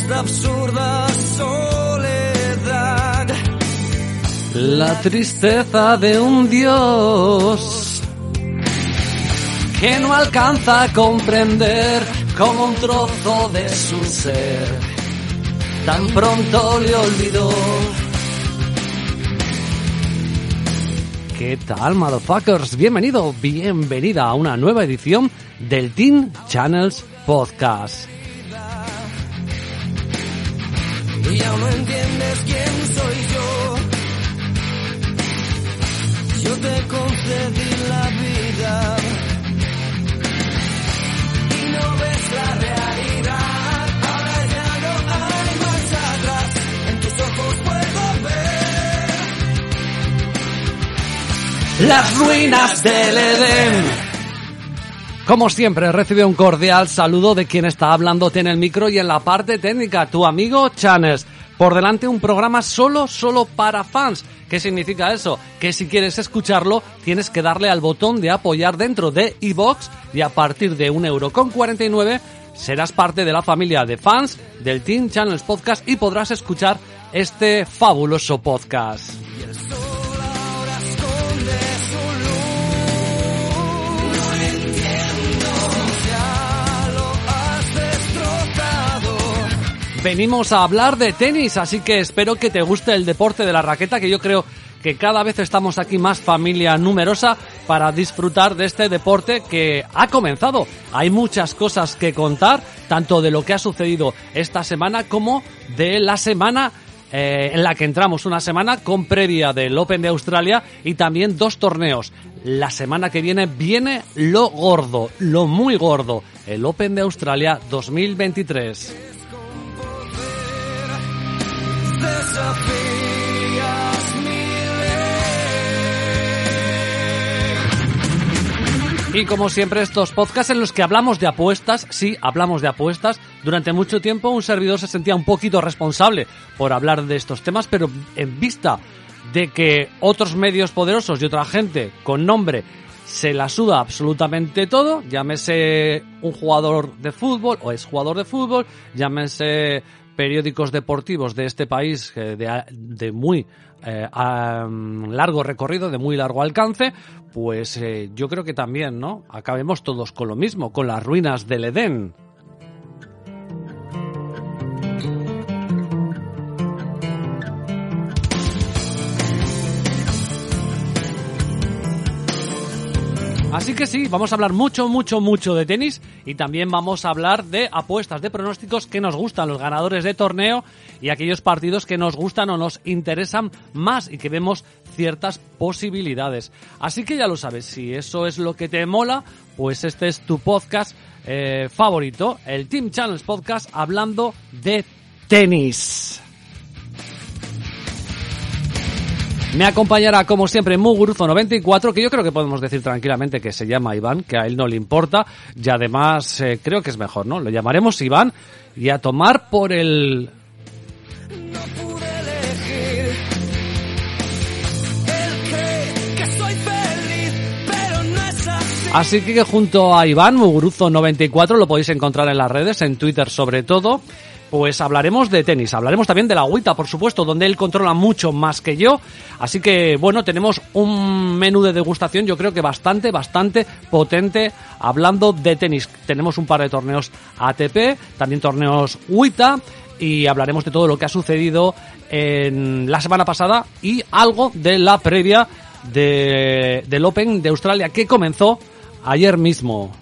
esta absurda soledad. La tristeza de un dios que no alcanza a comprender como un trozo de su ser. Tan pronto le olvidó. ¿Qué tal, motherfuckers? Bienvenido, bienvenida a una nueva edición del Teen Channels Podcast. Y aún no entiendes quién soy yo. Yo te concedí la vida. Y no ves la realidad. Ahora ya no hay marcha atrás. En tus ojos puedo ver. Las ruinas del Edén. Como siempre, recibe un cordial saludo de quien está hablándote en el micro y en la parte técnica, tu amigo Chanes. Por delante un programa solo, solo para fans. ¿Qué significa eso? Que si quieres escucharlo, tienes que darle al botón de apoyar dentro de iVox y a partir de 1,49€ serás parte de la familia de fans del Teen Channels Podcast y podrás escuchar este fabuloso podcast. Venimos a hablar de tenis, así que espero que te guste el deporte de la raqueta, que yo creo que cada vez estamos aquí más familia numerosa para disfrutar de este deporte que ha comenzado. Hay muchas cosas que contar, tanto de lo que ha sucedido esta semana como de la semana eh, en la que entramos una semana con previa del Open de Australia y también dos torneos. La semana que viene viene lo gordo, lo muy gordo, el Open de Australia 2023. Y como siempre estos podcasts en los que hablamos de apuestas, sí, hablamos de apuestas. Durante mucho tiempo un servidor se sentía un poquito responsable por hablar de estos temas, pero en vista de que otros medios poderosos y otra gente con nombre se la suda absolutamente todo, llámese un jugador de fútbol o es jugador de fútbol, llámese periódicos deportivos de este país eh, de, de muy eh, mm, largo recorrido, de muy largo alcance, pues eh, yo creo que también, ¿no? Acabemos todos con lo mismo, con las ruinas del Edén. Así que sí, vamos a hablar mucho, mucho, mucho de tenis y también vamos a hablar de apuestas, de pronósticos que nos gustan, los ganadores de torneo y aquellos partidos que nos gustan o nos interesan más y que vemos ciertas posibilidades. Así que ya lo sabes, si eso es lo que te mola, pues este es tu podcast eh, favorito, el Team Channels Podcast, hablando de tenis. Me acompañará, como siempre, Muguruzo94, que yo creo que podemos decir tranquilamente que se llama Iván, que a él no le importa, y además eh, creo que es mejor, ¿no? Lo llamaremos Iván y a tomar por el... No pude elegir. Cree que soy feliz, pero no es así. Así que junto a Iván, Muguruzo94, lo podéis encontrar en las redes, en Twitter sobre todo, pues hablaremos de tenis, hablaremos también de la agüita, por supuesto, donde él controla mucho más que yo. Así que, bueno, tenemos un menú de degustación, yo creo que bastante, bastante potente, hablando de tenis. Tenemos un par de torneos ATP, también torneos WITA, y hablaremos de todo lo que ha sucedido en la semana pasada y algo de la previa de, del Open de Australia que comenzó ayer mismo.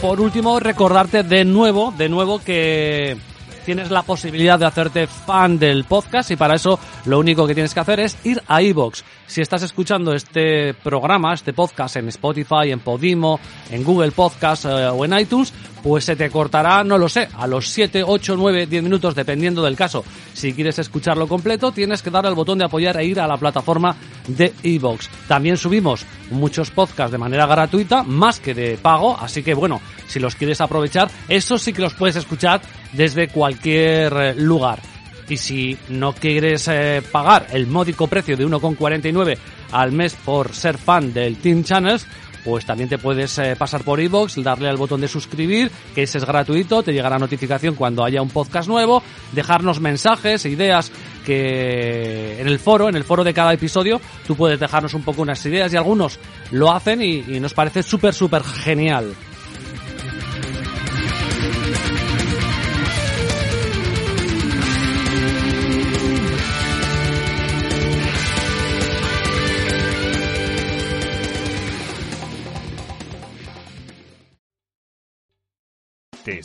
Por último, recordarte de nuevo, de nuevo que tienes la posibilidad de hacerte fan del podcast y para eso lo único que tienes que hacer es ir a iVoox. Si estás escuchando este programa, este podcast en Spotify, en Podimo, en Google Podcast eh, o en iTunes, pues se te cortará, no lo sé, a los 7, 8, 9, 10 minutos dependiendo del caso. Si quieres escucharlo completo, tienes que darle al botón de apoyar e ir a la plataforma de iVoox. También subimos muchos podcasts de manera gratuita, más que de pago, así que bueno, si los quieres aprovechar, eso sí que los puedes escuchar desde cualquier eh, lugar. Y si no quieres eh, pagar el módico precio de 1,49 al mes por ser fan del Team Channels, pues también te puedes eh, pasar por iVoox, darle al botón de suscribir, que ese es gratuito, te llegará notificación cuando haya un podcast nuevo, dejarnos mensajes, ideas que en el foro, en el foro de cada episodio, tú puedes dejarnos un poco unas ideas y algunos lo hacen y, y nos parece súper, súper genial.